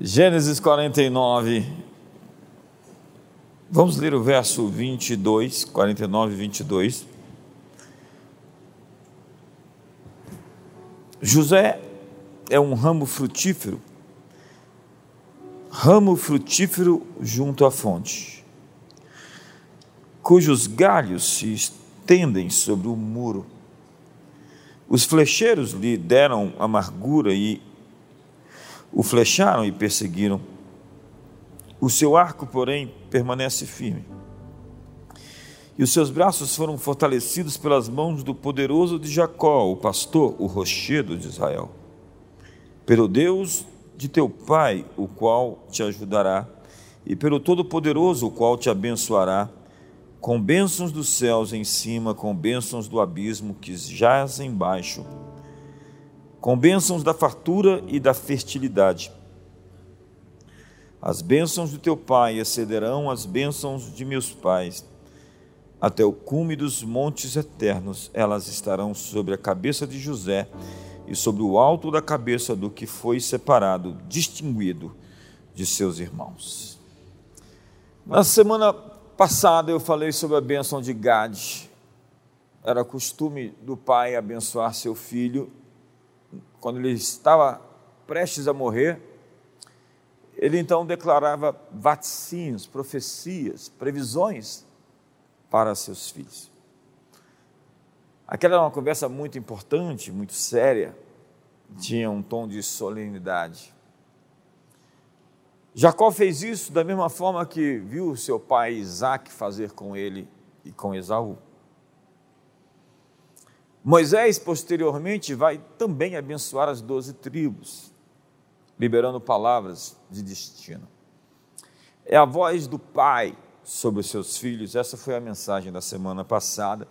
Gênesis 49. Vamos ler o verso 22, 49 e 22. José é um ramo frutífero, ramo frutífero junto à fonte, cujos galhos se estendem sobre o muro. Os flecheiros lhe deram amargura e o flecharam e perseguiram. O seu arco, porém, permanece firme. E os seus braços foram fortalecidos pelas mãos do poderoso de Jacó, o pastor, o rochedo de Israel. Pelo Deus de teu pai, o qual te ajudará, e pelo Todo-Poderoso, o qual te abençoará, com bênçãos dos céus em cima, com bênçãos do abismo que jaz embaixo com bênçãos da fartura e da fertilidade. As bênçãos do teu pai excederão as bênçãos de meus pais. Até o cume dos montes eternos, elas estarão sobre a cabeça de José e sobre o alto da cabeça do que foi separado, distinguido de seus irmãos. Na semana passada eu falei sobre a bênção de Gade. Era costume do pai abençoar seu filho quando ele estava prestes a morrer, ele então declarava vaticínios, profecias, previsões para seus filhos. Aquela era uma conversa muito importante, muito séria, tinha um tom de solenidade. Jacó fez isso da mesma forma que viu seu pai Isaac fazer com ele e com Esaú. Moisés, posteriormente, vai também abençoar as doze tribos, liberando palavras de destino. É a voz do Pai sobre os seus filhos, essa foi a mensagem da semana passada,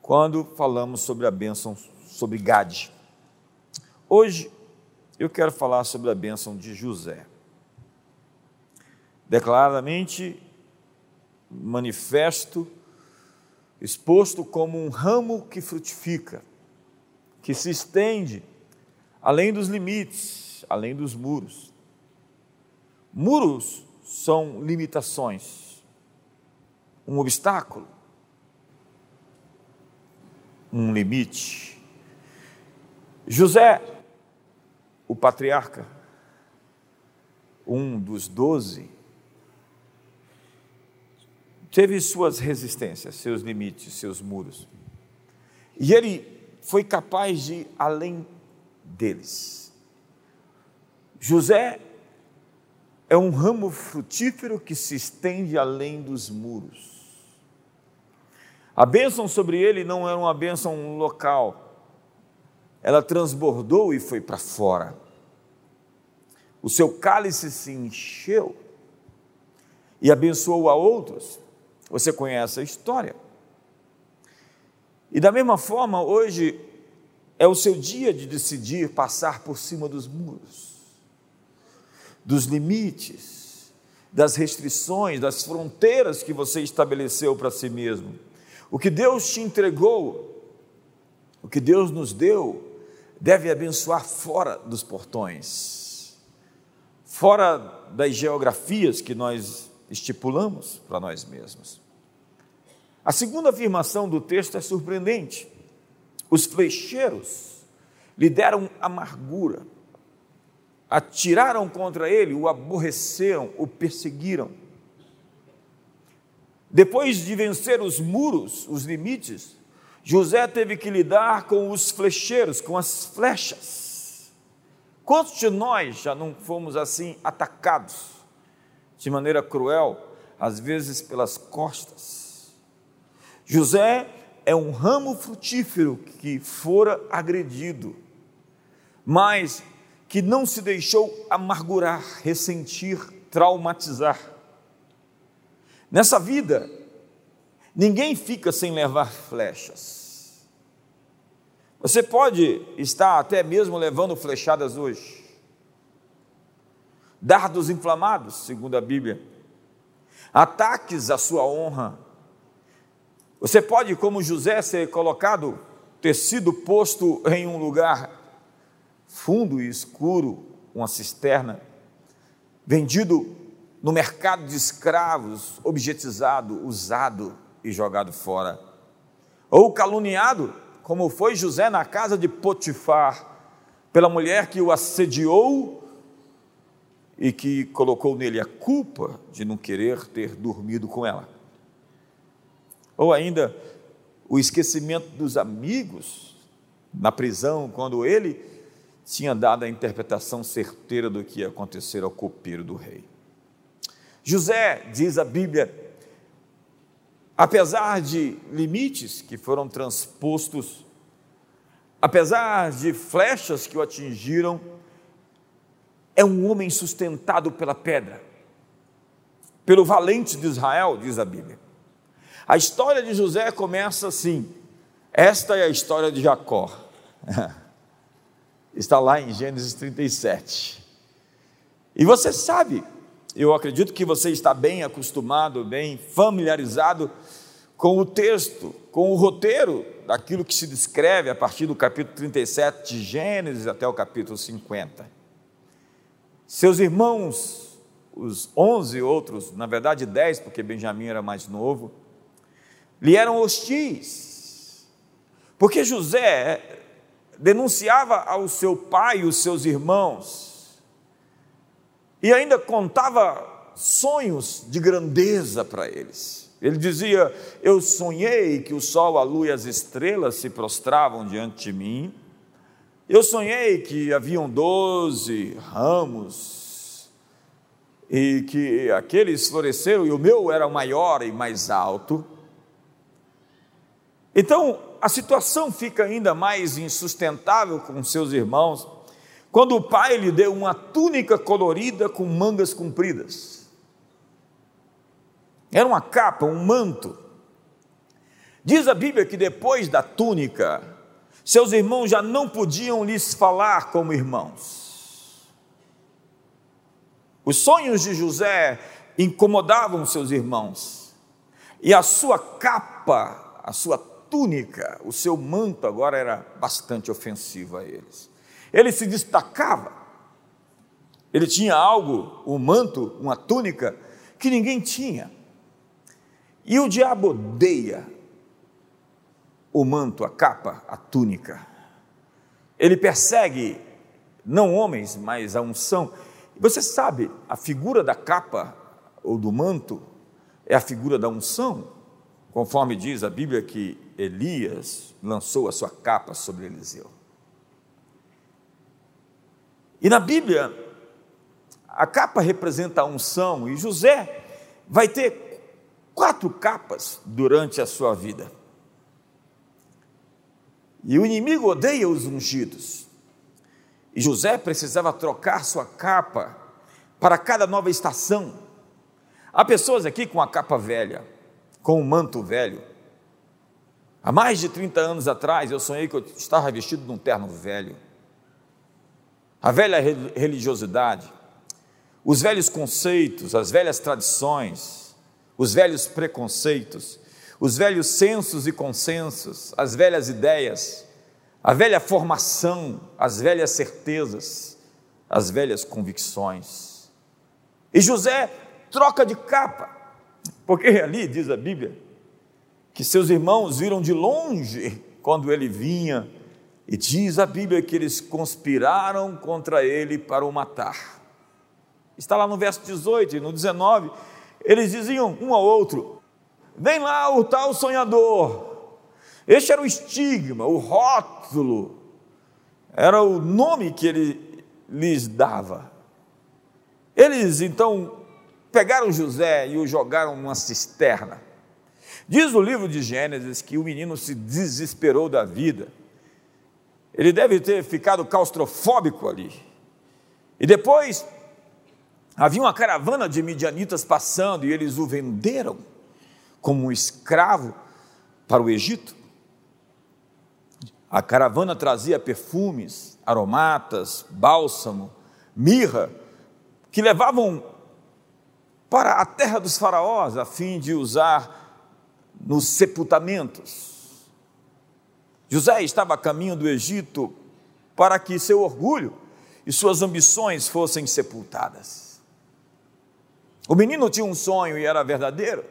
quando falamos sobre a bênção sobre Gade. Hoje, eu quero falar sobre a bênção de José. Declaradamente manifesto exposto como um ramo que frutifica, que se estende além dos limites, além dos muros. Muros são limitações, um obstáculo, um limite. José, o patriarca, um dos doze, teve suas resistências, seus limites, seus muros. E ele foi capaz de ir além deles. José é um ramo frutífero que se estende além dos muros. A bênção sobre ele não era uma bênção local, ela transbordou e foi para fora. O seu cálice se encheu e abençoou a outros. Você conhece a história. E da mesma forma, hoje é o seu dia de decidir passar por cima dos muros, dos limites, das restrições, das fronteiras que você estabeleceu para si mesmo. O que Deus te entregou, o que Deus nos deu, deve abençoar fora dos portões, fora das geografias que nós estipulamos para nós mesmos. A segunda afirmação do texto é surpreendente. Os flecheiros lhe deram amargura, atiraram contra ele, o aborreceram, o perseguiram. Depois de vencer os muros, os limites, José teve que lidar com os flecheiros, com as flechas. Quantos de nós já não fomos assim atacados? De maneira cruel, às vezes pelas costas. José é um ramo frutífero que fora agredido, mas que não se deixou amargurar, ressentir, traumatizar. Nessa vida, ninguém fica sem levar flechas. Você pode estar até mesmo levando flechadas hoje dardos inflamados, segundo a Bíblia, ataques à sua honra. Você pode, como José, ser colocado, ter sido posto em um lugar fundo e escuro, uma cisterna, vendido no mercado de escravos, objetizado, usado e jogado fora. Ou caluniado, como foi José na casa de Potifar, pela mulher que o assediou e que colocou nele a culpa de não querer ter dormido com ela. Ou ainda o esquecimento dos amigos na prisão, quando ele tinha dado a interpretação certeira do que ia acontecer ao copeiro do rei. José, diz a Bíblia, apesar de limites que foram transpostos, apesar de flechas que o atingiram, é um homem sustentado pela pedra, pelo valente de Israel, diz a Bíblia. A história de José começa assim: esta é a história de Jacó. Está lá em Gênesis 37. E você sabe, eu acredito que você está bem acostumado, bem familiarizado com o texto, com o roteiro daquilo que se descreve a partir do capítulo 37 de Gênesis até o capítulo 50. Seus irmãos, os onze outros, na verdade dez, porque Benjamim era mais novo, lhe eram hostis, porque José denunciava ao seu pai e os seus irmãos, e ainda contava sonhos de grandeza para eles. Ele dizia: Eu sonhei que o sol, a lua e as estrelas se prostravam diante de mim. Eu sonhei que haviam doze ramos e que aqueles floresceram e o meu era maior e mais alto. Então, a situação fica ainda mais insustentável com seus irmãos quando o pai lhe deu uma túnica colorida com mangas compridas. Era uma capa, um manto. Diz a Bíblia que depois da túnica, seus irmãos já não podiam lhes falar como irmãos. Os sonhos de José incomodavam seus irmãos, e a sua capa, a sua túnica, o seu manto agora era bastante ofensivo a eles. Ele se destacava, ele tinha algo, um manto, uma túnica, que ninguém tinha. E o diabo odeia o manto, a capa, a túnica. Ele persegue não homens, mas a unção. Você sabe, a figura da capa ou do manto é a figura da unção, conforme diz a Bíblia que Elias lançou a sua capa sobre Eliseu. E na Bíblia, a capa representa a unção, e José vai ter quatro capas durante a sua vida. E o inimigo odeia os ungidos. E José precisava trocar sua capa para cada nova estação. Há pessoas aqui com a capa velha, com o manto velho, Há mais de 30 anos atrás, eu sonhei que eu estava vestido num terno velho. A velha religiosidade, os velhos conceitos, as velhas tradições, os velhos preconceitos, os velhos sensos e consensos, as velhas ideias, a velha formação, as velhas certezas, as velhas convicções. E José troca de capa, porque ali diz a Bíblia que seus irmãos viram de longe quando ele vinha, e diz a Bíblia que eles conspiraram contra ele para o matar. Está lá no verso 18 e no 19, eles diziam um ao outro: Vem lá o tal sonhador. Este era o estigma, o rótulo, era o nome que ele lhes dava. Eles então pegaram José e o jogaram numa cisterna Diz o livro de Gênesis que o menino se desesperou da vida. Ele deve ter ficado claustrofóbico ali. E depois havia uma caravana de midianitas passando e eles o venderam como um escravo para o Egito. A caravana trazia perfumes, aromatas, bálsamo, mirra, que levavam para a terra dos faraós a fim de usar nos sepultamentos. José estava a caminho do Egito para que seu orgulho e suas ambições fossem sepultadas. O menino tinha um sonho e era verdadeiro,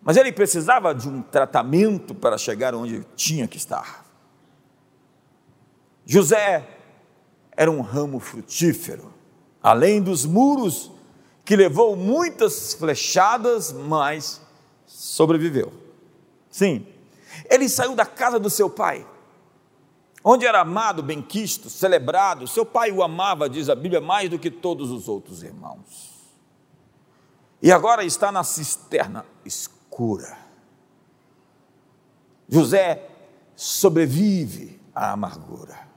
mas ele precisava de um tratamento para chegar onde tinha que estar. José era um ramo frutífero, além dos muros que levou muitas flechadas, mas sobreviveu. Sim, ele saiu da casa do seu pai, onde era amado, benquisto, celebrado. Seu pai o amava, diz a Bíblia, mais do que todos os outros irmãos. E agora está na cisterna escura. José sobrevive à amargura.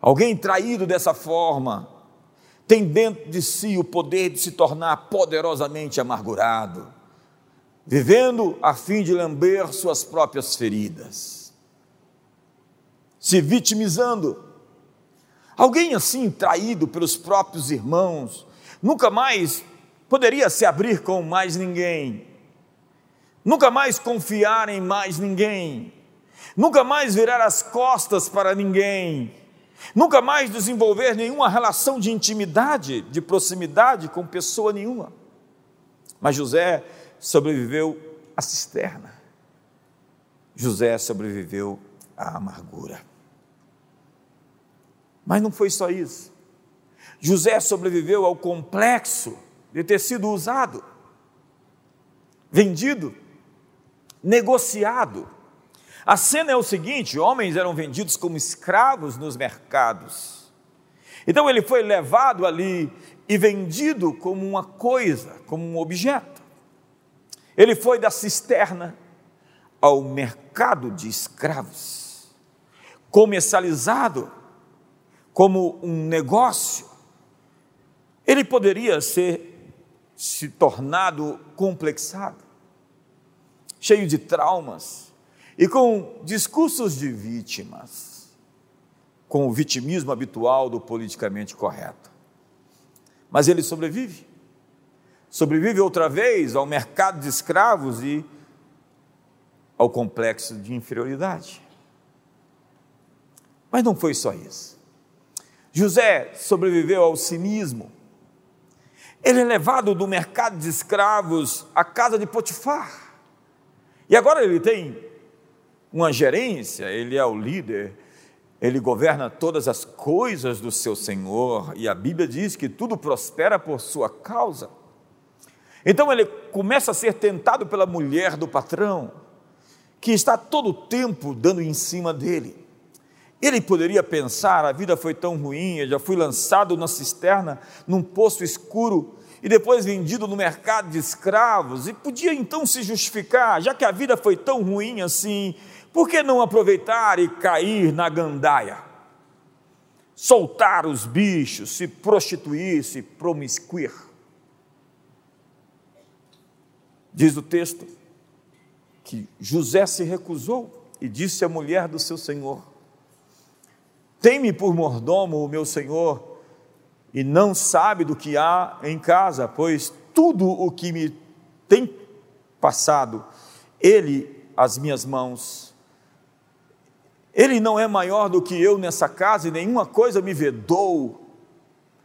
Alguém traído dessa forma tem dentro de si o poder de se tornar poderosamente amargurado, vivendo a fim de lamber suas próprias feridas, se vitimizando. Alguém assim, traído pelos próprios irmãos, nunca mais poderia se abrir com mais ninguém, nunca mais confiar em mais ninguém, nunca mais virar as costas para ninguém Nunca mais desenvolver nenhuma relação de intimidade, de proximidade com pessoa nenhuma. Mas José sobreviveu à cisterna. José sobreviveu à amargura. Mas não foi só isso. José sobreviveu ao complexo de ter sido usado, vendido, negociado a cena é o seguinte: homens eram vendidos como escravos nos mercados. Então ele foi levado ali e vendido como uma coisa, como um objeto. Ele foi da cisterna ao mercado de escravos, comercializado como um negócio. Ele poderia ser se tornado complexado, cheio de traumas, e com discursos de vítimas, com o vitimismo habitual do politicamente correto. Mas ele sobrevive. Sobrevive outra vez ao mercado de escravos e ao complexo de inferioridade. Mas não foi só isso. José sobreviveu ao cinismo. Ele é levado do mercado de escravos à casa de Potifar. E agora ele tem uma gerência, ele é o líder, ele governa todas as coisas do seu Senhor, e a Bíblia diz que tudo prospera por sua causa. Então ele começa a ser tentado pela mulher do patrão, que está todo o tempo dando em cima dele. Ele poderia pensar: a vida foi tão ruim, eu já fui lançado na cisterna, num poço escuro, e depois vendido no mercado de escravos, e podia então se justificar, já que a vida foi tão ruim assim, por que não aproveitar e cair na gandaia? Soltar os bichos, se prostituir, se promiscuir. Diz o texto que José se recusou e disse à mulher do seu senhor: Tem-me por mordomo o meu senhor e não sabe do que há em casa, pois tudo o que me tem passado, ele, as minhas mãos, ele não é maior do que eu nessa casa e nenhuma coisa me vedou,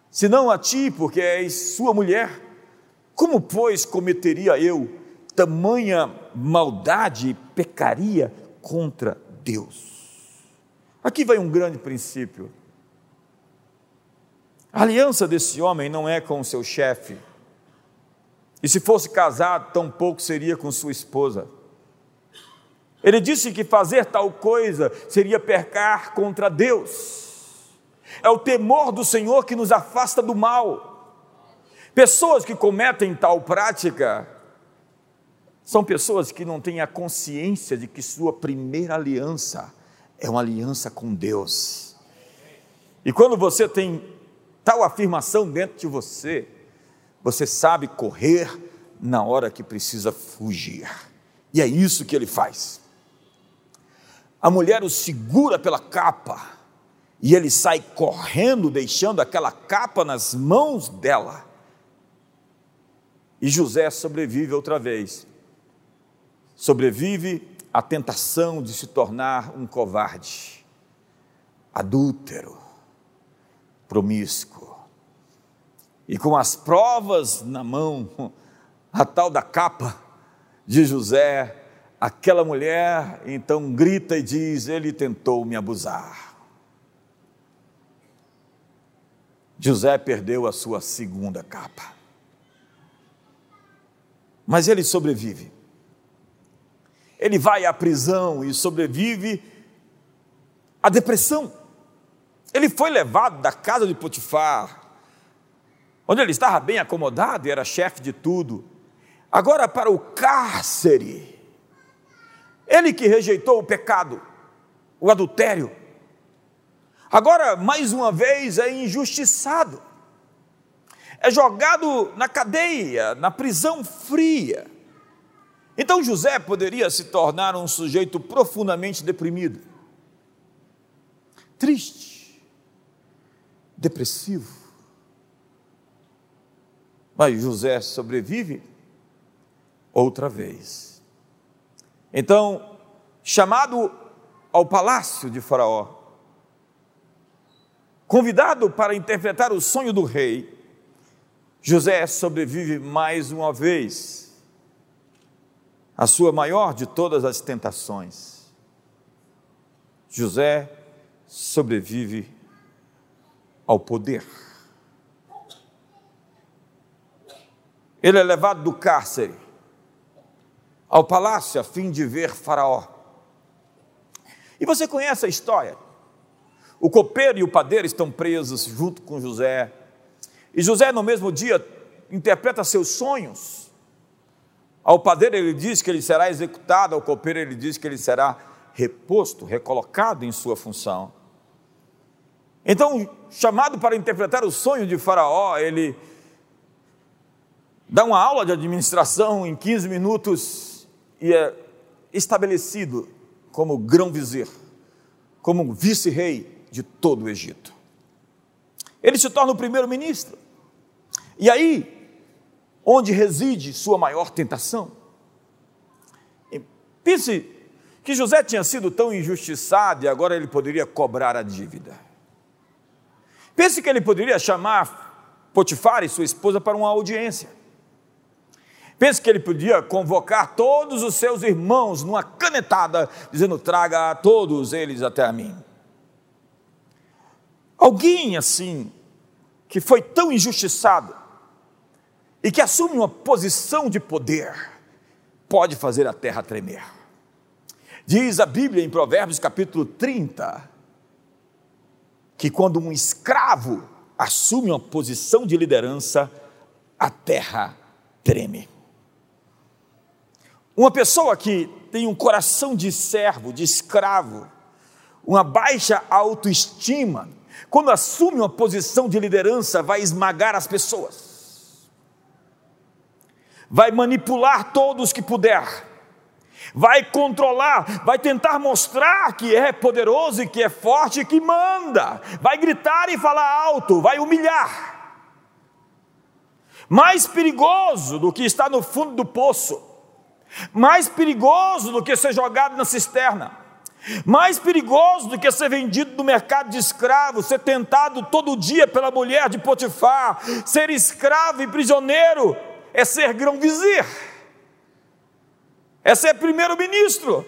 senão a ti, porque és sua mulher. Como, pois, cometeria eu tamanha maldade e pecaria contra Deus? Aqui vai um grande princípio. A aliança desse homem não é com seu chefe, e se fosse casado, tampouco seria com sua esposa. Ele disse que fazer tal coisa seria pecar contra Deus. É o temor do Senhor que nos afasta do mal. Pessoas que cometem tal prática são pessoas que não têm a consciência de que sua primeira aliança é uma aliança com Deus. E quando você tem tal afirmação dentro de você, você sabe correr na hora que precisa fugir. E é isso que ele faz. A mulher o segura pela capa e ele sai correndo, deixando aquela capa nas mãos dela. E José sobrevive outra vez. Sobrevive à tentação de se tornar um covarde, adúltero, promíscuo. E com as provas na mão, a tal da capa de José, aquela mulher então grita e diz: Ele tentou me abusar. José perdeu a sua segunda capa. Mas ele sobrevive. Ele vai à prisão e sobrevive à depressão. Ele foi levado da casa de Potifar, onde ele estava bem acomodado e era chefe de tudo, agora para o cárcere. Ele que rejeitou o pecado, o adultério, agora mais uma vez é injustiçado, é jogado na cadeia, na prisão fria. Então José poderia se tornar um sujeito profundamente deprimido, triste, depressivo. Mas José sobrevive outra vez. Então, chamado ao palácio de Faraó, convidado para interpretar o sonho do rei, José sobrevive mais uma vez a sua maior de todas as tentações. José sobrevive ao poder. Ele é levado do cárcere ao palácio a fim de ver Faraó. E você conhece a história. O copeiro e o padeiro estão presos junto com José. E José, no mesmo dia, interpreta seus sonhos ao padeiro ele diz que ele será executado, ao copeiro ele diz que ele será reposto, recolocado em sua função. Então, chamado para interpretar o sonho de Faraó, ele dá uma aula de administração em 15 minutos e é estabelecido como grão-vizir, como vice-rei de todo o Egito. Ele se torna o primeiro-ministro. E aí, onde reside sua maior tentação. Pense que José tinha sido tão injustiçado e agora ele poderia cobrar a dívida. Pense que ele poderia chamar Potifar e sua esposa para uma audiência. Pense que ele podia convocar todos os seus irmãos numa canetada, dizendo: traga todos eles até a mim. Alguém assim, que foi tão injustiçado, e que assume uma posição de poder, pode fazer a terra tremer. Diz a Bíblia em Provérbios capítulo 30, que quando um escravo assume uma posição de liderança, a terra treme. Uma pessoa que tem um coração de servo, de escravo, uma baixa autoestima, quando assume uma posição de liderança, vai esmagar as pessoas vai manipular todos que puder, vai controlar, vai tentar mostrar que é poderoso e que é forte e que manda, vai gritar e falar alto, vai humilhar. Mais perigoso do que estar no fundo do poço, mais perigoso do que ser jogado na cisterna. Mais perigoso do que ser vendido no mercado de escravos, ser tentado todo dia pela mulher de Potifar, ser escravo e prisioneiro é ser grão-vizir, é ser primeiro-ministro.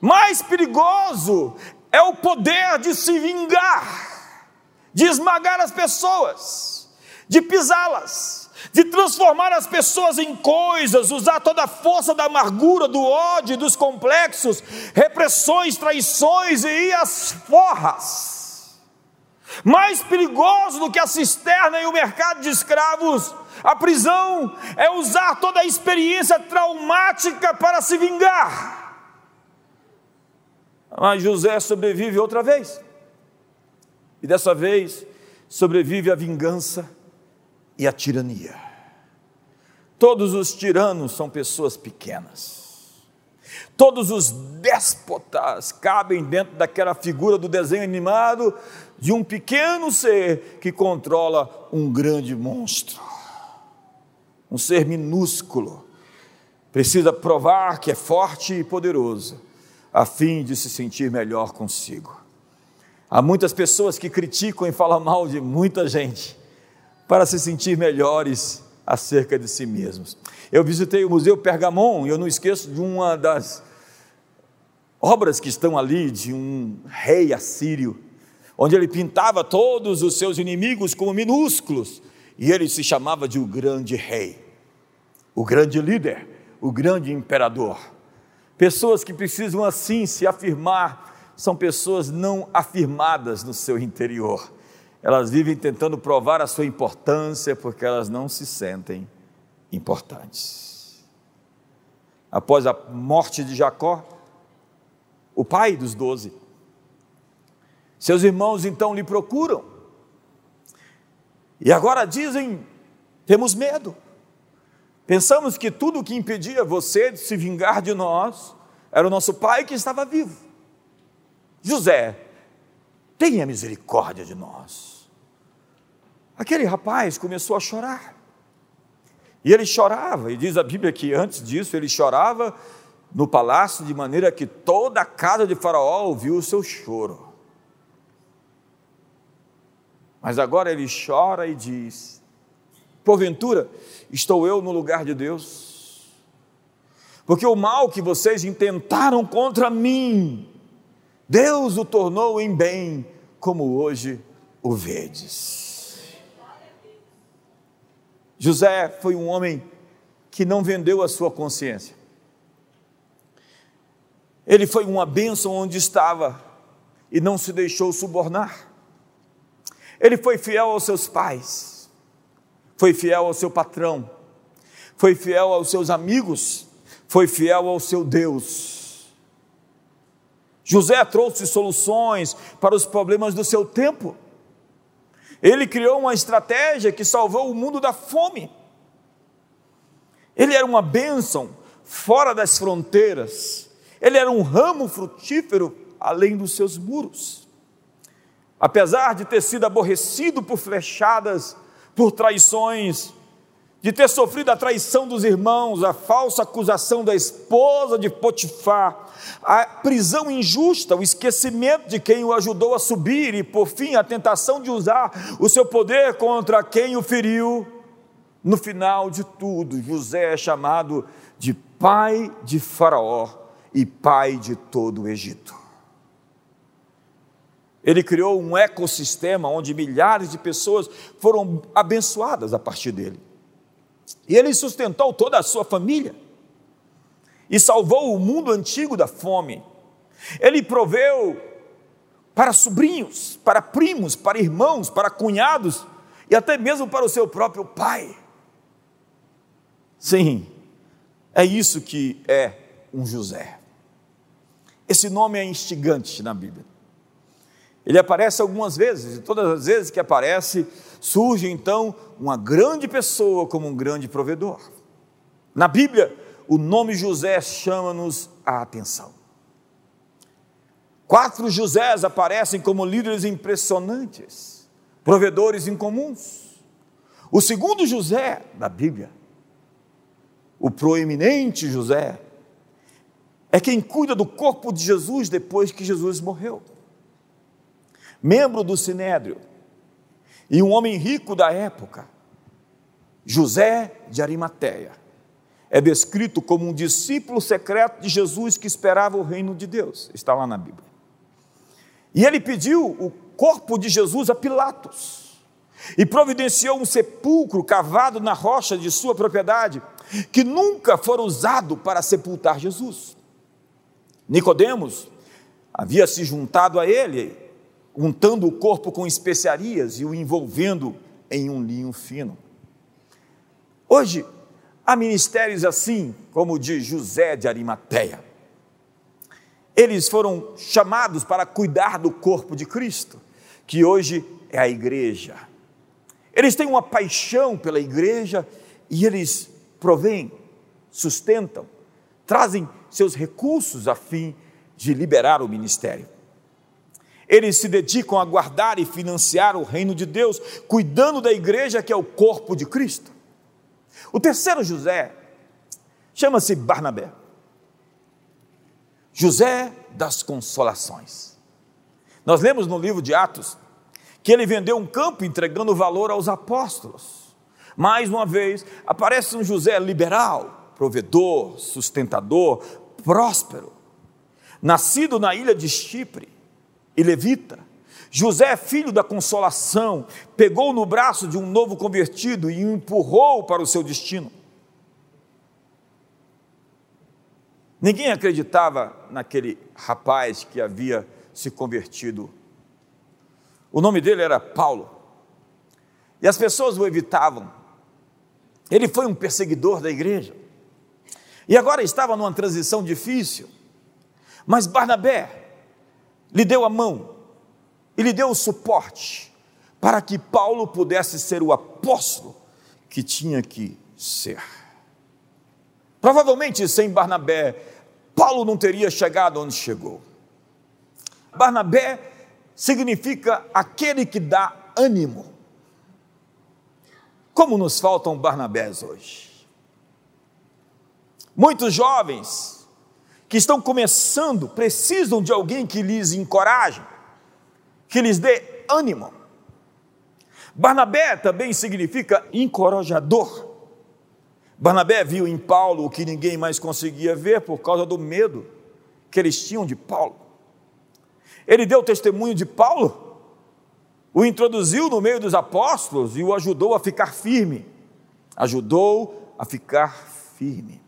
Mais perigoso é o poder de se vingar, de esmagar as pessoas, de pisá-las, de transformar as pessoas em coisas, usar toda a força da amargura, do ódio, dos complexos, repressões, traições e às forras. Mais perigoso do que a cisterna e o mercado de escravos a prisão é usar toda a experiência traumática para se vingar. Mas José sobrevive outra vez. E dessa vez sobrevive a vingança e a tirania. Todos os tiranos são pessoas pequenas. Todos os déspotas cabem dentro daquela figura do desenho animado de um pequeno ser que controla um grande monstro um ser minúsculo, precisa provar que é forte e poderoso, a fim de se sentir melhor consigo. Há muitas pessoas que criticam e falam mal de muita gente para se sentir melhores acerca de si mesmos. Eu visitei o Museu Pergamon e eu não esqueço de uma das obras que estão ali de um rei assírio, onde ele pintava todos os seus inimigos como minúsculos e ele se chamava de o grande rei, o grande líder, o grande imperador. Pessoas que precisam assim se afirmar são pessoas não afirmadas no seu interior. Elas vivem tentando provar a sua importância porque elas não se sentem importantes. Após a morte de Jacó, o pai dos doze, seus irmãos então lhe procuram. E agora dizem: temos medo. Pensamos que tudo o que impedia você de se vingar de nós era o nosso pai que estava vivo. José, tenha misericórdia de nós. Aquele rapaz começou a chorar. E ele chorava, e diz a Bíblia que antes disso ele chorava no palácio, de maneira que toda a casa de Faraó ouviu o seu choro. Mas agora ele chora e diz: Porventura, estou eu no lugar de Deus? Porque o mal que vocês intentaram contra mim, Deus o tornou em bem, como hoje o vedes. José foi um homem que não vendeu a sua consciência. Ele foi uma bênção onde estava e não se deixou subornar. Ele foi fiel aos seus pais, foi fiel ao seu patrão, foi fiel aos seus amigos, foi fiel ao seu Deus José trouxe soluções para os problemas do seu tempo. Ele criou uma estratégia que salvou o mundo da fome. Ele era uma bênção fora das fronteiras. Ele era um ramo frutífero além dos seus muros. Apesar de ter sido aborrecido por flechadas, por traições, de ter sofrido a traição dos irmãos, a falsa acusação da esposa de Potifar, a prisão injusta, o esquecimento de quem o ajudou a subir e, por fim, a tentação de usar o seu poder contra quem o feriu. No final de tudo, José é chamado de pai de Faraó e pai de todo o Egito. Ele criou um ecossistema onde milhares de pessoas foram abençoadas a partir dele. E ele sustentou toda a sua família e salvou o mundo antigo da fome. Ele proveu para sobrinhos, para primos, para irmãos, para cunhados e até mesmo para o seu próprio pai. Sim, é isso que é um José. Esse nome é instigante na Bíblia. Ele aparece algumas vezes, e todas as vezes que aparece, surge então uma grande pessoa como um grande provedor. Na Bíblia, o nome José chama-nos a atenção. Quatro Josés aparecem como líderes impressionantes, provedores incomuns. O segundo José da Bíblia, o proeminente José, é quem cuida do corpo de Jesus depois que Jesus morreu. Membro do Sinédrio e um homem rico da época, José de Arimateia é descrito como um discípulo secreto de Jesus que esperava o reino de Deus. Está lá na Bíblia. E ele pediu o corpo de Jesus a Pilatos e providenciou um sepulcro cavado na rocha de sua propriedade, que nunca fora usado para sepultar Jesus. Nicodemos havia se juntado a ele, untando o corpo com especiarias e o envolvendo em um linho fino. Hoje, Há ministérios assim, como o de José de Arimateia. Eles foram chamados para cuidar do corpo de Cristo, que hoje é a igreja. Eles têm uma paixão pela igreja e eles provêm, sustentam, trazem seus recursos a fim de liberar o ministério. Eles se dedicam a guardar e financiar o reino de Deus, cuidando da igreja que é o corpo de Cristo. O terceiro José chama-se Barnabé. José das Consolações. Nós lemos no livro de Atos que ele vendeu um campo entregando valor aos apóstolos. Mais uma vez, aparece um José liberal, provedor, sustentador, próspero, nascido na ilha de Chipre e levita. José, filho da consolação, pegou no braço de um novo convertido e o empurrou para o seu destino. Ninguém acreditava naquele rapaz que havia se convertido. O nome dele era Paulo. E as pessoas o evitavam. Ele foi um perseguidor da igreja. E agora estava numa transição difícil. Mas Barnabé lhe deu a mão e lhe deu o suporte para que Paulo pudesse ser o apóstolo que tinha que ser. Provavelmente sem Barnabé, Paulo não teria chegado onde chegou. Barnabé significa aquele que dá ânimo. Como nos faltam Barnabés hoje? Muitos jovens que estão começando precisam de alguém que lhes encoraje, que lhes dê ânimo. Barnabé também significa encorajador. Barnabé viu em Paulo o que ninguém mais conseguia ver por causa do medo que eles tinham de Paulo. Ele deu testemunho de Paulo, o introduziu no meio dos apóstolos e o ajudou a ficar firme. Ajudou a ficar firme.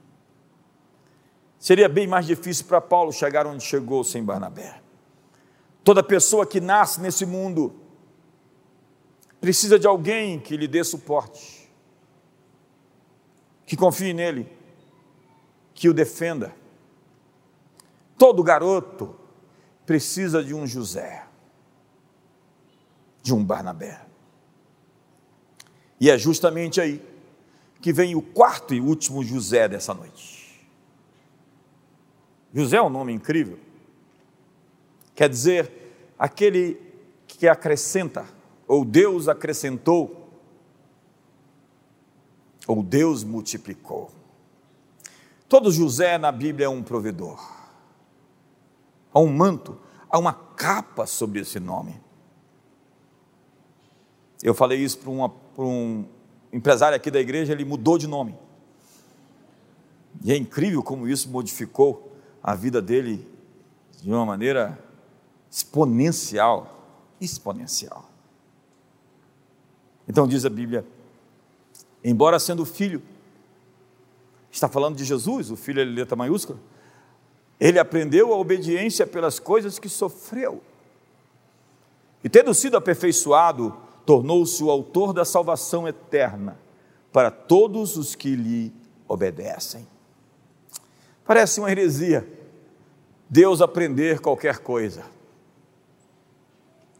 Seria bem mais difícil para Paulo chegar onde chegou sem Barnabé. Toda pessoa que nasce nesse mundo precisa de alguém que lhe dê suporte que confie nele, que o defenda. Todo garoto precisa de um José, de um Barnabé. E é justamente aí que vem o quarto e último José dessa noite. José é um nome incrível. Quer dizer, aquele que acrescenta, ou Deus acrescentou ou Deus multiplicou. Todo José na Bíblia é um provedor. Há um manto, há uma capa sobre esse nome. Eu falei isso para, uma, para um empresário aqui da igreja, ele mudou de nome. E é incrível como isso modificou a vida dele de uma maneira exponencial. Exponencial. Então diz a Bíblia embora sendo filho, está falando de Jesus, o filho é letra maiúscula, ele aprendeu a obediência pelas coisas que sofreu. E tendo sido aperfeiçoado, tornou-se o autor da salvação eterna para todos os que lhe obedecem. Parece uma heresia Deus aprender qualquer coisa.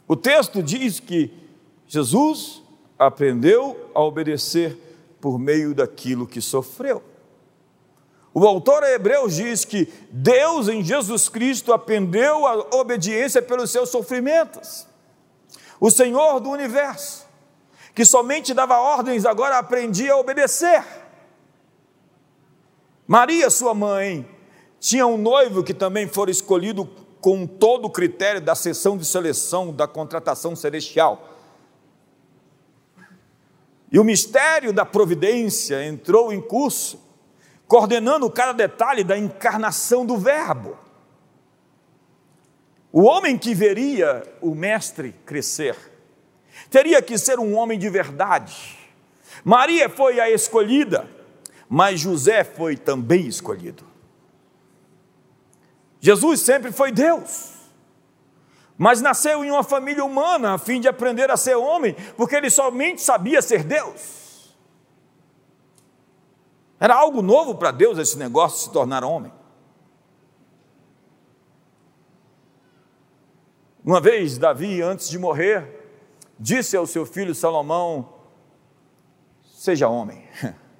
O texto diz que Jesus aprendeu a obedecer por meio daquilo que sofreu. O autor hebreu diz que Deus em Jesus Cristo aprendeu a obediência pelos seus sofrimentos. O Senhor do universo, que somente dava ordens, agora aprendia a obedecer. Maria, sua mãe, tinha um noivo que também fora escolhido com todo o critério da sessão de seleção da contratação celestial. E o mistério da providência entrou em curso, coordenando cada detalhe da encarnação do Verbo. O homem que veria o Mestre crescer teria que ser um homem de verdade. Maria foi a escolhida, mas José foi também escolhido. Jesus sempre foi Deus mas nasceu em uma família humana a fim de aprender a ser homem, porque ele somente sabia ser Deus. Era algo novo para Deus esse negócio de se tornar homem. Uma vez, Davi, antes de morrer, disse ao seu filho Salomão: Seja homem.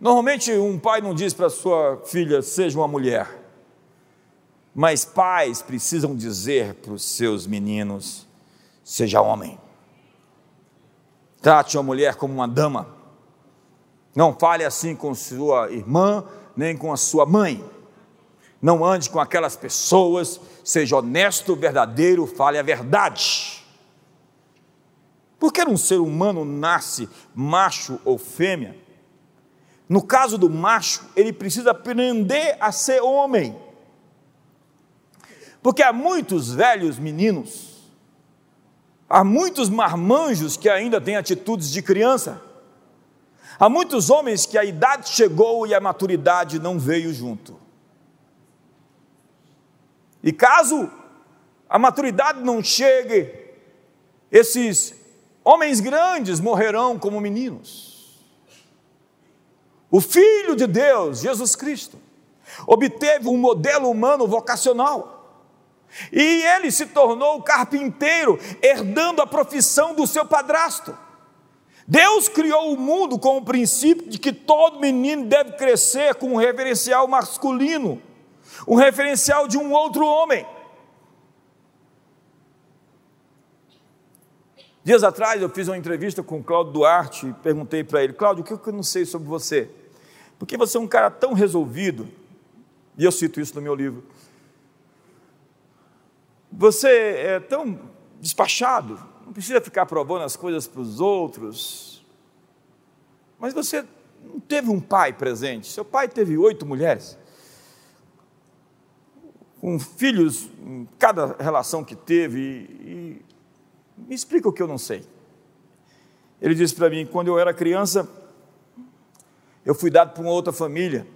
Normalmente, um pai não diz para sua filha: Seja uma mulher. Mas pais precisam dizer para os seus meninos: seja homem. Trate a mulher como uma dama. Não fale assim com sua irmã, nem com a sua mãe. Não ande com aquelas pessoas, seja honesto, verdadeiro, fale a verdade. Porque um ser humano nasce macho ou fêmea, no caso do macho, ele precisa aprender a ser homem. Porque há muitos velhos meninos, há muitos marmanjos que ainda têm atitudes de criança, há muitos homens que a idade chegou e a maturidade não veio junto. E caso a maturidade não chegue, esses homens grandes morrerão como meninos. O Filho de Deus, Jesus Cristo, obteve um modelo humano vocacional. E ele se tornou carpinteiro, herdando a profissão do seu padrasto. Deus criou o mundo com o princípio de que todo menino deve crescer com um reverencial masculino um referencial de um outro homem. Dias atrás eu fiz uma entrevista com o Cláudio Duarte e perguntei para ele: Cláudio, o que eu não sei sobre você? Porque você é um cara tão resolvido, e eu cito isso no meu livro. Você é tão despachado, não precisa ficar provando as coisas para os outros. Mas você não teve um pai presente. Seu pai teve oito mulheres com filhos, em cada relação que teve, e, me explica o que eu não sei. Ele disse para mim: quando eu era criança, eu fui dado para uma outra família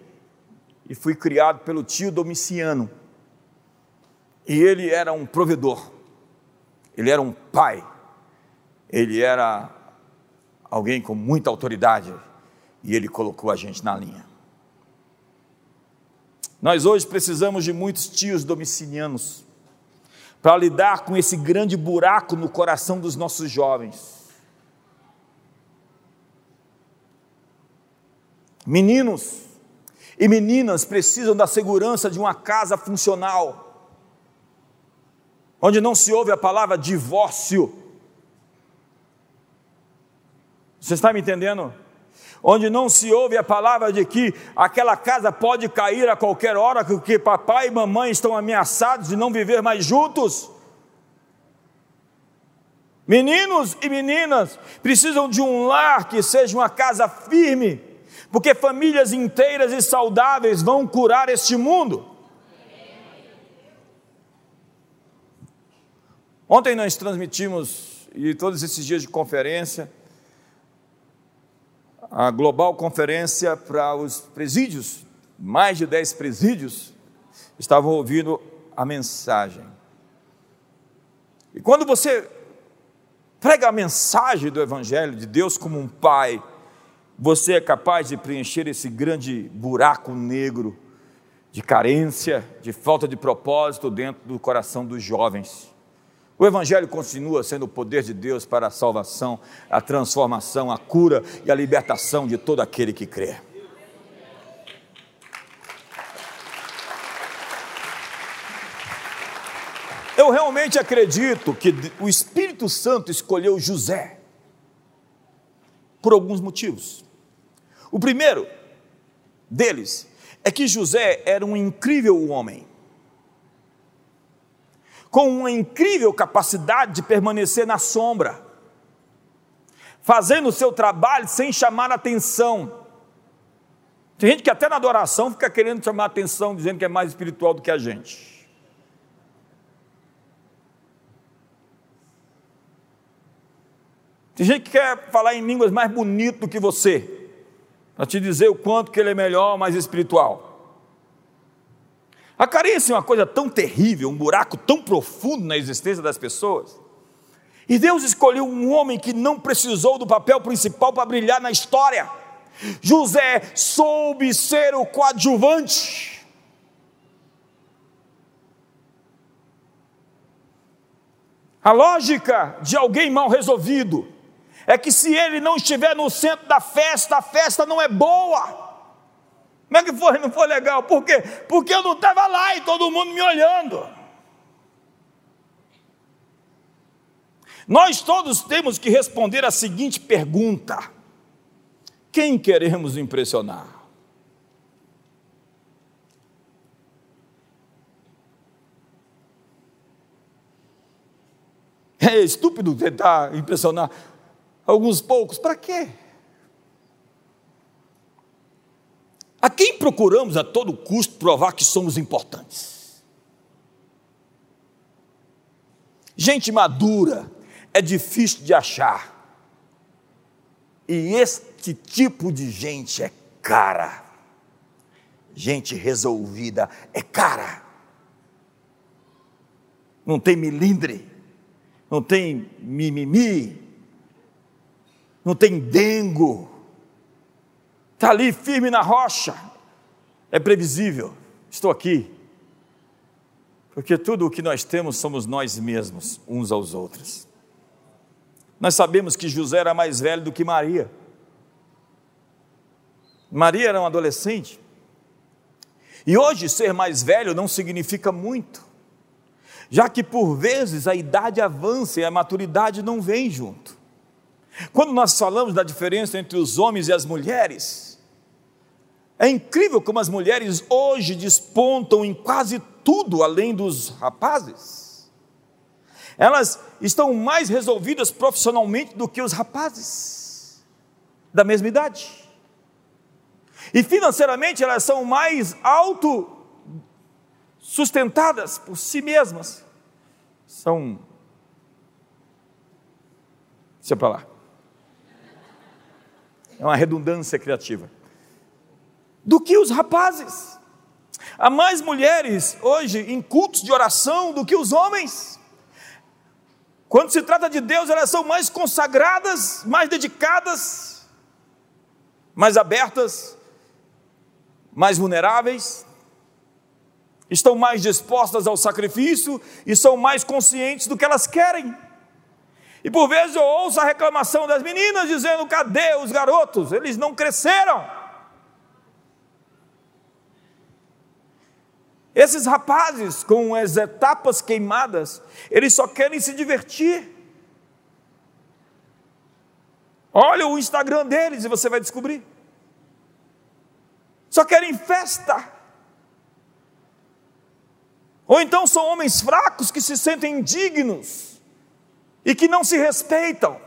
e fui criado pelo tio Domiciano. E ele era um provedor, ele era um pai, ele era alguém com muita autoridade e ele colocou a gente na linha. Nós hoje precisamos de muitos tios domicilianos para lidar com esse grande buraco no coração dos nossos jovens. Meninos e meninas precisam da segurança de uma casa funcional, onde não se ouve a palavra divórcio. Você está me entendendo? Onde não se ouve a palavra de que aquela casa pode cair a qualquer hora, porque papai e mamãe estão ameaçados de não viver mais juntos. Meninos e meninas precisam de um lar que seja uma casa firme, porque famílias inteiras e saudáveis vão curar este mundo. Ontem nós transmitimos, e todos esses dias de conferência, a global conferência para os presídios, mais de dez presídios, estavam ouvindo a mensagem. E quando você prega a mensagem do Evangelho de Deus como um pai, você é capaz de preencher esse grande buraco negro de carência, de falta de propósito dentro do coração dos jovens. O Evangelho continua sendo o poder de Deus para a salvação, a transformação, a cura e a libertação de todo aquele que crê. Eu realmente acredito que o Espírito Santo escolheu José por alguns motivos. O primeiro deles é que José era um incrível homem com uma incrível capacidade de permanecer na sombra, fazendo o seu trabalho sem chamar atenção. Tem gente que até na adoração fica querendo chamar atenção, dizendo que é mais espiritual do que a gente. Tem gente que quer falar em línguas mais bonito do que você, para te dizer o quanto que ele é melhor, mais espiritual. A carência é uma coisa tão terrível, um buraco tão profundo na existência das pessoas. E Deus escolheu um homem que não precisou do papel principal para brilhar na história. José soube ser o coadjuvante. A lógica de alguém mal resolvido é que se ele não estiver no centro da festa, a festa não é boa. Como é que foi? Não foi legal. Por quê? Porque eu não estava lá e todo mundo me olhando. Nós todos temos que responder a seguinte pergunta: quem queremos impressionar? É estúpido tentar impressionar alguns poucos, para quê? A quem procuramos a todo custo provar que somos importantes? Gente madura é difícil de achar. E este tipo de gente é cara. Gente resolvida é cara. Não tem milindre, não tem mimimi, não tem dengo está ali firme na rocha, é previsível, estou aqui, porque tudo o que nós temos somos nós mesmos, uns aos outros. Nós sabemos que José era mais velho do que Maria. Maria era um adolescente. E hoje ser mais velho não significa muito, já que por vezes a idade avança e a maturidade não vem junto. Quando nós falamos da diferença entre os homens e as mulheres, é incrível como as mulheres hoje despontam em quase tudo além dos rapazes. Elas estão mais resolvidas profissionalmente do que os rapazes da mesma idade. E financeiramente elas são mais auto sustentadas por si mesmas. São Deixa para lá. É uma redundância criativa do que os rapazes. Há mais mulheres hoje em cultos de oração do que os homens. Quando se trata de Deus, elas são mais consagradas, mais dedicadas, mais abertas, mais vulneráveis, estão mais dispostas ao sacrifício e são mais conscientes do que elas querem. E por vezes eu ouço a reclamação das meninas dizendo: cadê os garotos? Eles não cresceram. Esses rapazes, com as etapas queimadas, eles só querem se divertir. Olha o Instagram deles e você vai descobrir. Só querem festa. Ou então são homens fracos que se sentem indignos e que não se respeitam.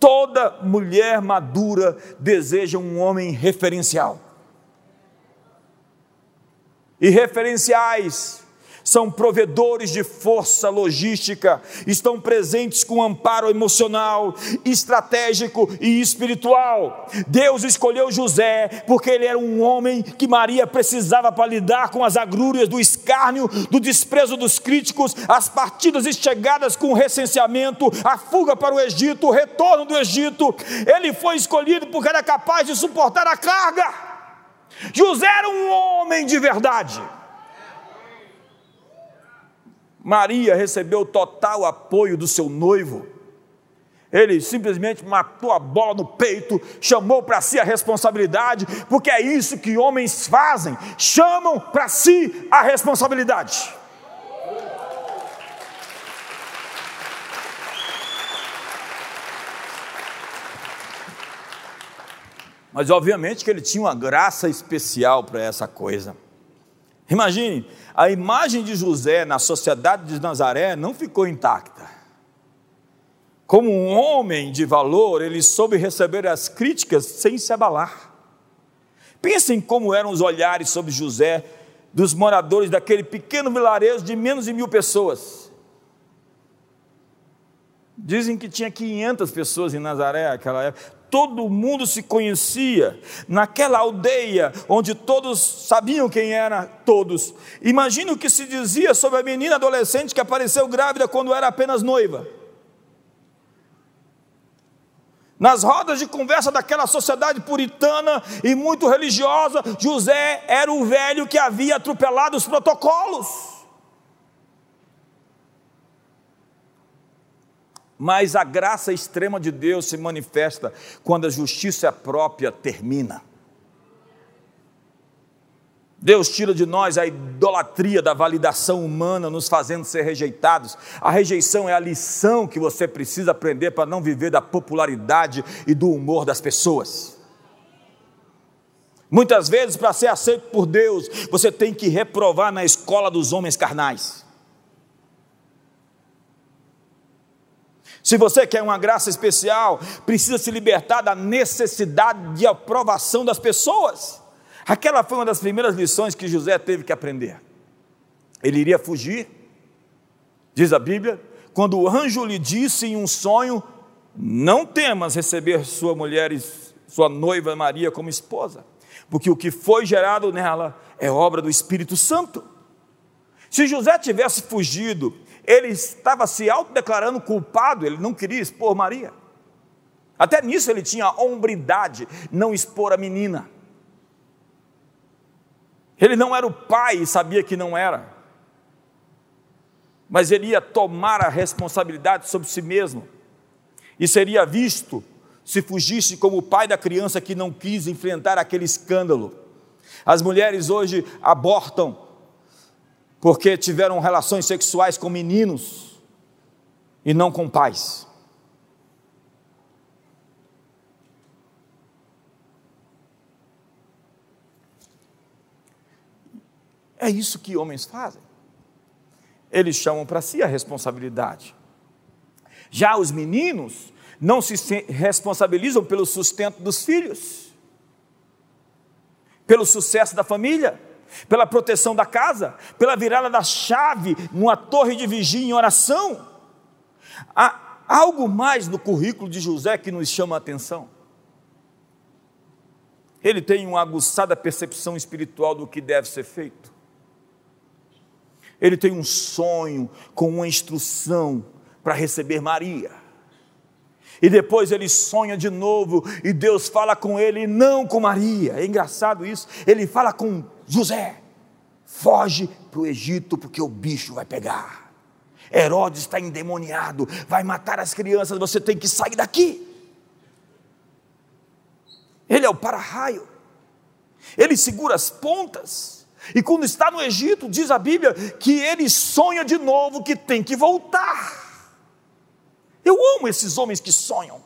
Toda mulher madura deseja um homem referencial e referenciais, são provedores de força logística, estão presentes com amparo emocional, estratégico e espiritual. Deus escolheu José porque ele era um homem que Maria precisava para lidar com as agrúrias do escárnio, do desprezo dos críticos, as partidas e chegadas com o recenseamento, a fuga para o Egito, o retorno do Egito. Ele foi escolhido porque era capaz de suportar a carga. José era um homem de verdade. Maria recebeu total apoio do seu noivo. Ele simplesmente matou a bola no peito, chamou para si a responsabilidade, porque é isso que homens fazem, chamam para si a responsabilidade. Mas obviamente que ele tinha uma graça especial para essa coisa. Imagine, a imagem de José na sociedade de Nazaré não ficou intacta. Como um homem de valor, ele soube receber as críticas sem se abalar. Pensem como eram os olhares sobre José dos moradores daquele pequeno vilarejo de menos de mil pessoas. Dizem que tinha 500 pessoas em Nazaré naquela época todo mundo se conhecia, naquela aldeia onde todos sabiam quem eram todos. Imagina o que se dizia sobre a menina adolescente que apareceu grávida quando era apenas noiva. Nas rodas de conversa daquela sociedade puritana e muito religiosa, José era o velho que havia atropelado os protocolos. Mas a graça extrema de Deus se manifesta quando a justiça própria termina. Deus tira de nós a idolatria da validação humana, nos fazendo ser rejeitados. A rejeição é a lição que você precisa aprender para não viver da popularidade e do humor das pessoas. Muitas vezes, para ser aceito por Deus, você tem que reprovar na escola dos homens carnais. Se você quer uma graça especial, precisa se libertar da necessidade de aprovação das pessoas. Aquela foi uma das primeiras lições que José teve que aprender. Ele iria fugir, diz a Bíblia, quando o anjo lhe disse em um sonho: Não temas receber sua mulher, sua noiva Maria, como esposa, porque o que foi gerado nela é obra do Espírito Santo. Se José tivesse fugido, ele estava se autodeclarando culpado, ele não queria expor Maria. Até nisso ele tinha hombridade, não expor a menina. Ele não era o pai e sabia que não era. Mas ele ia tomar a responsabilidade sobre si mesmo. E seria visto se fugisse como o pai da criança que não quis enfrentar aquele escândalo. As mulheres hoje abortam porque tiveram relações sexuais com meninos e não com pais. É isso que homens fazem. Eles chamam para si a responsabilidade. Já os meninos não se responsabilizam pelo sustento dos filhos, pelo sucesso da família, pela proteção da casa, pela virada da chave numa torre de vigia em oração. Há algo mais no currículo de José que nos chama a atenção. Ele tem uma aguçada percepção espiritual do que deve ser feito. Ele tem um sonho com uma instrução para receber Maria. E depois ele sonha de novo e Deus fala com ele, não com Maria. É engraçado isso. Ele fala com José: foge para o Egito porque o bicho vai pegar. Herodes está endemoniado, vai matar as crianças, você tem que sair daqui. Ele é o para-raio, ele segura as pontas. E quando está no Egito, diz a Bíblia que ele sonha de novo que tem que voltar. Eu amo esses homens que sonham.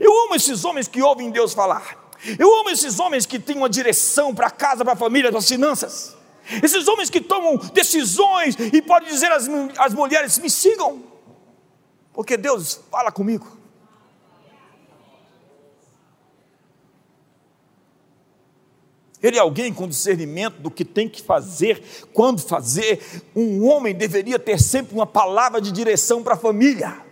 Eu amo esses homens que ouvem Deus falar. Eu amo esses homens que têm uma direção para casa, para a família, para as finanças. Esses homens que tomam decisões e podem dizer às, às mulheres: me sigam, porque Deus fala comigo. Ele é alguém com discernimento do que tem que fazer, quando fazer. Um homem deveria ter sempre uma palavra de direção para a família.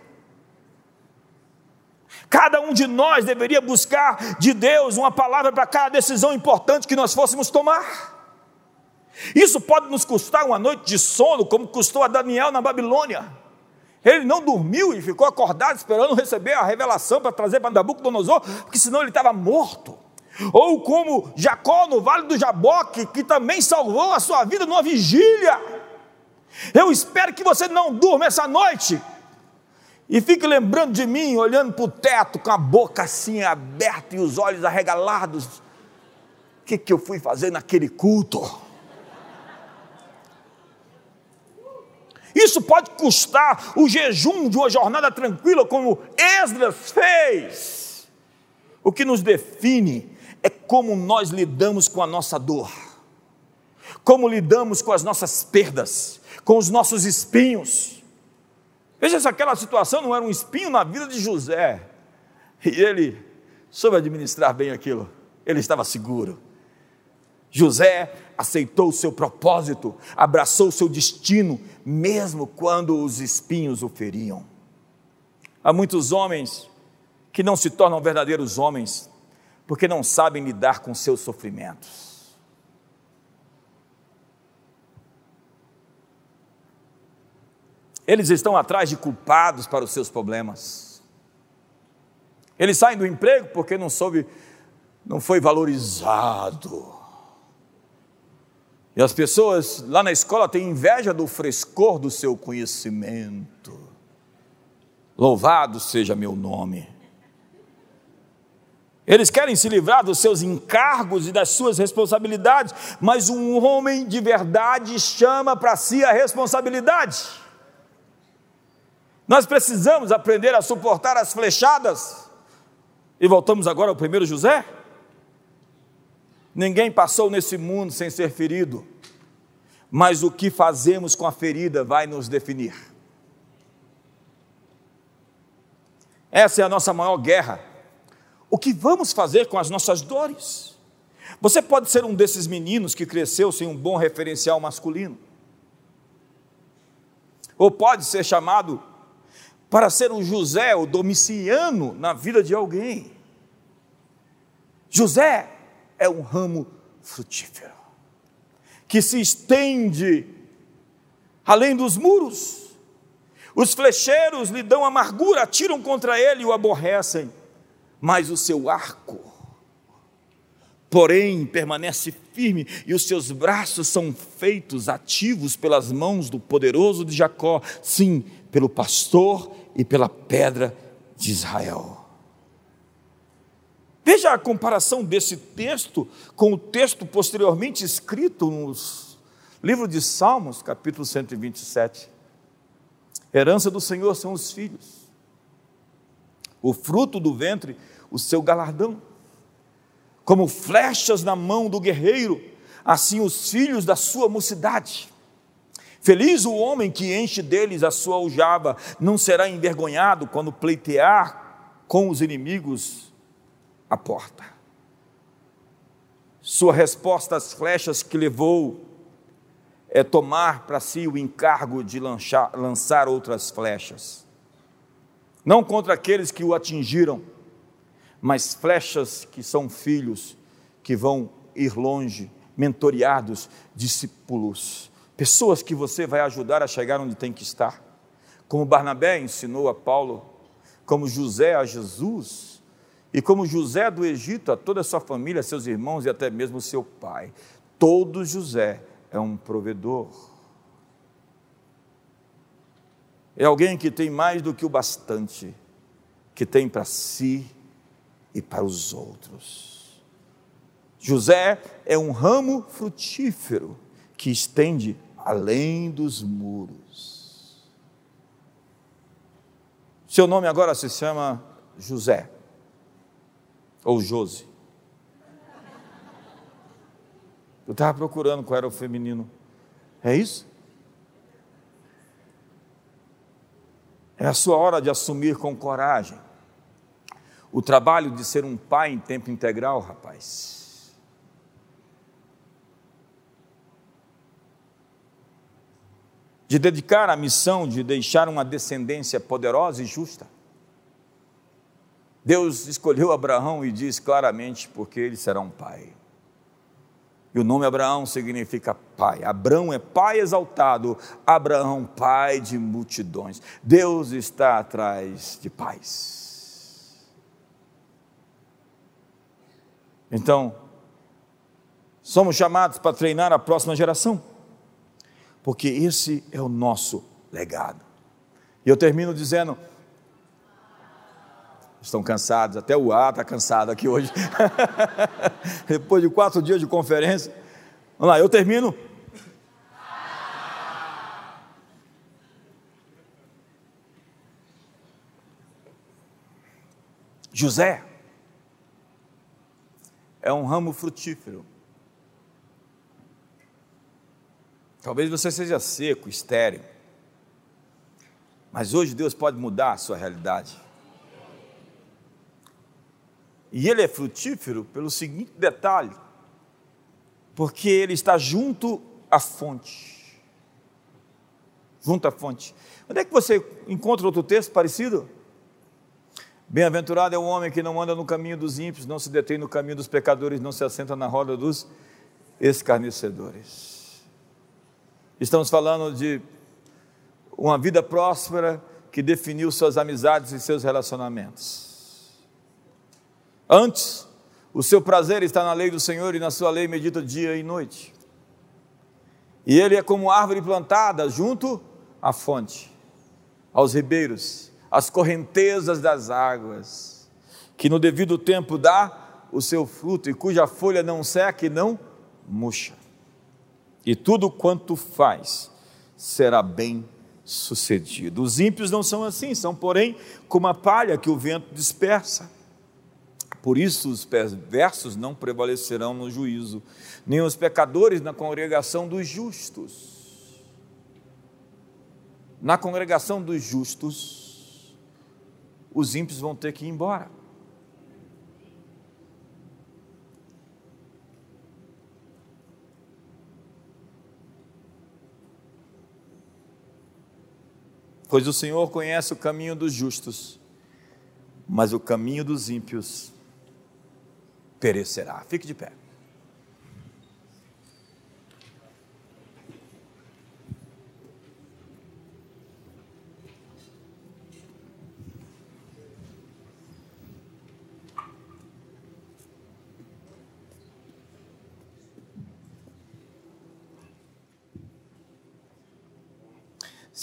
Cada um de nós deveria buscar de Deus uma palavra para cada decisão importante que nós fôssemos tomar. Isso pode nos custar uma noite de sono, como custou a Daniel na Babilônia. Ele não dormiu e ficou acordado esperando receber a revelação para trazer para Nabucodonosor, porque senão ele estava morto. Ou como Jacó no Vale do Jaboque, que também salvou a sua vida numa vigília. Eu espero que você não durma essa noite e fique lembrando de mim, olhando para o teto, com a boca assim aberta e os olhos arregalados. O que, que eu fui fazer naquele culto? Isso pode custar o jejum de uma jornada tranquila, como Esdras fez. O que nos define é como nós lidamos com a nossa dor, como lidamos com as nossas perdas, com os nossos espinhos. Veja se aquela situação não era um espinho na vida de José, e ele soube administrar bem aquilo, ele estava seguro. José aceitou o seu propósito, abraçou o seu destino, mesmo quando os espinhos o feriam. Há muitos homens que não se tornam verdadeiros homens porque não sabem lidar com seus sofrimentos. Eles estão atrás de culpados para os seus problemas. Eles saem do emprego porque não soube, não foi valorizado. E as pessoas lá na escola têm inveja do frescor do seu conhecimento. Louvado seja meu nome. Eles querem se livrar dos seus encargos e das suas responsabilidades, mas um homem de verdade chama para si a responsabilidade. Nós precisamos aprender a suportar as flechadas. E voltamos agora ao primeiro José. Ninguém passou nesse mundo sem ser ferido, mas o que fazemos com a ferida vai nos definir. Essa é a nossa maior guerra. O que vamos fazer com as nossas dores? Você pode ser um desses meninos que cresceu sem um bom referencial masculino. Ou pode ser chamado para ser um José, o domiciano, na vida de alguém. José é um ramo frutífero, que se estende além dos muros. Os flecheiros lhe dão amargura, atiram contra ele e o aborrecem, mas o seu arco, porém, permanece firme e os seus braços são feitos ativos pelas mãos do poderoso de Jacó, sim, pelo pastor e pela pedra de Israel. Veja a comparação desse texto com o texto posteriormente escrito no livro de Salmos, capítulo 127. Herança do Senhor são os filhos, o fruto do ventre, o seu galardão. Como flechas na mão do guerreiro, assim os filhos da sua mocidade. Feliz o homem que enche deles a sua aljava, não será envergonhado quando pleitear com os inimigos a porta. Sua resposta às flechas que levou é tomar para si o encargo de lançar, lançar outras flechas. Não contra aqueles que o atingiram, mas flechas que são filhos que vão ir longe, mentoriados, discípulos, pessoas que você vai ajudar a chegar onde tem que estar. Como Barnabé ensinou a Paulo, como José a Jesus, e como José do Egito, a toda a sua família, seus irmãos e até mesmo seu pai. Todo José é um provedor. É alguém que tem mais do que o bastante, que tem para si e para os outros. José é um ramo frutífero que estende além dos muros. Seu nome agora se chama José. Ou Josi. Eu estava procurando qual era o feminino. É isso? É a sua hora de assumir com coragem o trabalho de ser um pai em tempo integral, rapaz. De dedicar a missão de deixar uma descendência poderosa e justa. Deus escolheu Abraão e diz claramente porque ele será um pai. E o nome Abraão significa pai. Abraão é pai exaltado, Abraão, pai de multidões. Deus está atrás de pais. Então, somos chamados para treinar a próxima geração, porque esse é o nosso legado. E eu termino dizendo: estão cansados, até o ar está cansado aqui hoje. Depois de quatro dias de conferência. Vamos lá, eu termino. José é um ramo frutífero. Talvez você seja seco, estéril. Mas hoje Deus pode mudar a sua realidade. E ele é frutífero pelo seguinte detalhe: porque ele está junto à fonte. Junto à fonte. Onde é que você encontra outro texto parecido? Bem-aventurado é o homem que não anda no caminho dos ímpios, não se detém no caminho dos pecadores, não se assenta na roda dos escarnecedores. Estamos falando de uma vida próspera que definiu suas amizades e seus relacionamentos. Antes, o seu prazer está na lei do Senhor e na sua lei medita dia e noite. E ele é como árvore plantada junto à fonte, aos ribeiros, às correntezas das águas, que no devido tempo dá o seu fruto e cuja folha não seca e não murcha. E tudo quanto faz será bem sucedido. Os ímpios não são assim, são, porém, como a palha que o vento dispersa. Por isso os perversos não prevalecerão no juízo, nem os pecadores na congregação dos justos. Na congregação dos justos, os ímpios vão ter que ir embora. Pois o Senhor conhece o caminho dos justos, mas o caminho dos ímpios perecerá. Fique de pé.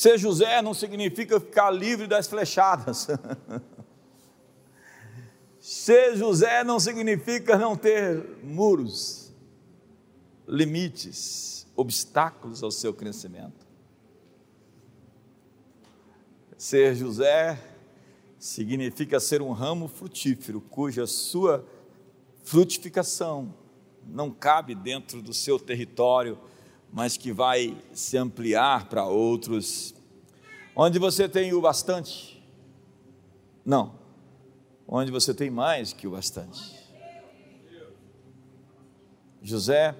Ser José não significa ficar livre das flechadas. Ser José não significa não ter muros, limites, obstáculos ao seu crescimento. Ser José significa ser um ramo frutífero, cuja sua frutificação não cabe dentro do seu território mas que vai se ampliar para outros. Onde você tem o bastante? Não. Onde você tem mais que o bastante. José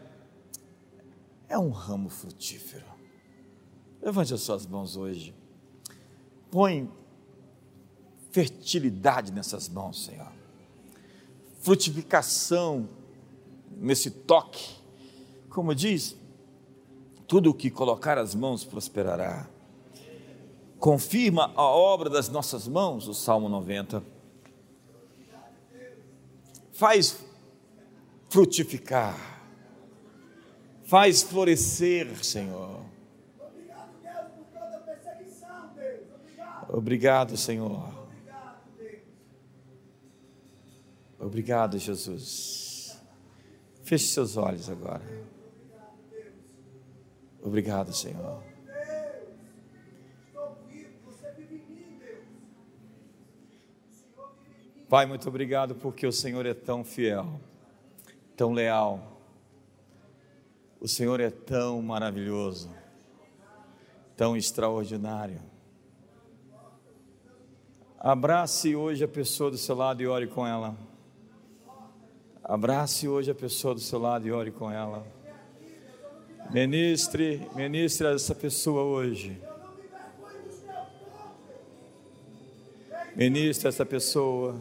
é um ramo frutífero. Levante as suas mãos hoje. Põe fertilidade nessas mãos, Senhor. Frutificação nesse toque. Como diz, tudo o que colocar as mãos prosperará. Confirma a obra das nossas mãos, o Salmo 90. Faz frutificar, faz florescer, Senhor. Obrigado, Senhor. Obrigado, Jesus. Feche seus olhos agora. Obrigado, Senhor. Pai, muito obrigado porque o Senhor é tão fiel, tão leal. O Senhor é tão maravilhoso, tão extraordinário. Abrace hoje a pessoa do seu lado e ore com ela. Abrace hoje a pessoa do seu lado e ore com ela. Ministre, ministre essa pessoa hoje. Ministre essa pessoa.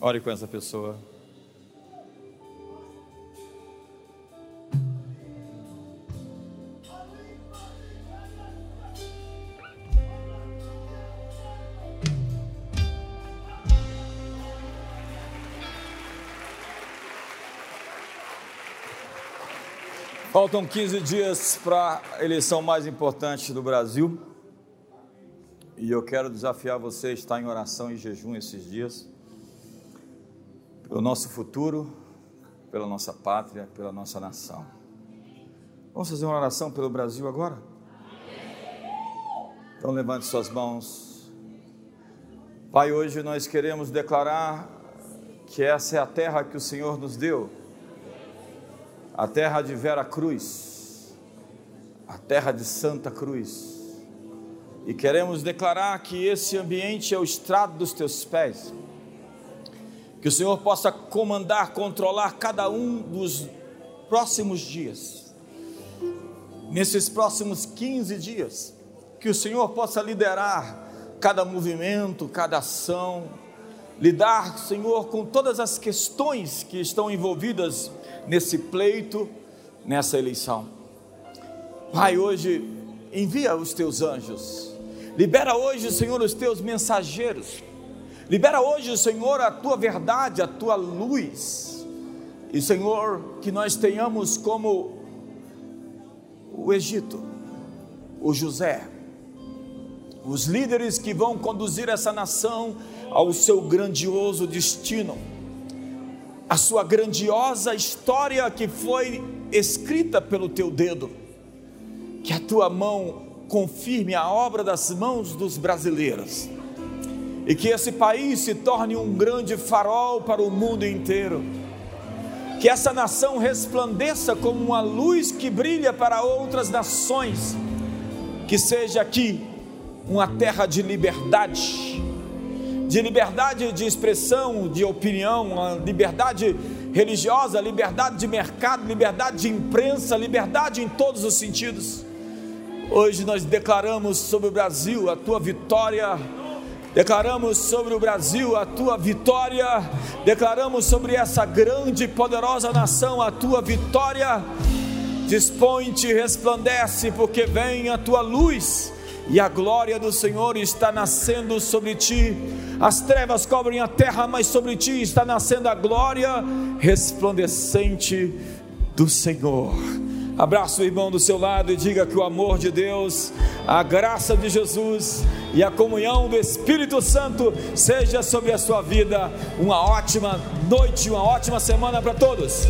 Ore com essa pessoa. Faltam 15 dias para a eleição mais importante do Brasil. E eu quero desafiar você a estar em oração e jejum esses dias. Pelo nosso futuro, pela nossa pátria, pela nossa nação. Vamos fazer uma oração pelo Brasil agora? Então levante suas mãos. Pai, hoje nós queremos declarar que essa é a terra que o Senhor nos deu a terra de Vera Cruz, a terra de Santa Cruz. E queremos declarar que esse ambiente é o estrado dos teus pés. Que o Senhor possa comandar, controlar cada um dos próximos dias. Nesses próximos 15 dias, que o Senhor possa liderar cada movimento, cada ação, lidar, Senhor, com todas as questões que estão envolvidas nesse pleito, nessa eleição. Pai, hoje envia os teus anjos, libera hoje, Senhor, os teus mensageiros, libera hoje, Senhor, a tua verdade, a tua luz, e Senhor, que nós tenhamos como o Egito, o José, os líderes que vão conduzir essa nação ao seu grandioso destino a sua grandiosa história que foi escrita pelo teu dedo. Que a tua mão confirme a obra das mãos dos brasileiros. E que esse país se torne um grande farol para o mundo inteiro. que essa nação resplandeça como uma luz que brilha para outras nações, que seja aqui uma terra de liberdade, de liberdade de expressão, de opinião, uma liberdade religiosa, liberdade de mercado, liberdade de imprensa, liberdade em todos os sentidos. Hoje nós declaramos sobre o Brasil a tua vitória Declaramos sobre o Brasil a tua vitória, declaramos sobre essa grande e poderosa nação a tua vitória. Dispõe-te, resplandece, porque vem a tua luz e a glória do Senhor está nascendo sobre ti. As trevas cobrem a terra, mas sobre ti está nascendo a glória resplandecente do Senhor. Abraça o irmão do seu lado e diga que o amor de Deus, a graça de Jesus e a comunhão do Espírito Santo seja sobre a sua vida. Uma ótima noite, uma ótima semana para todos.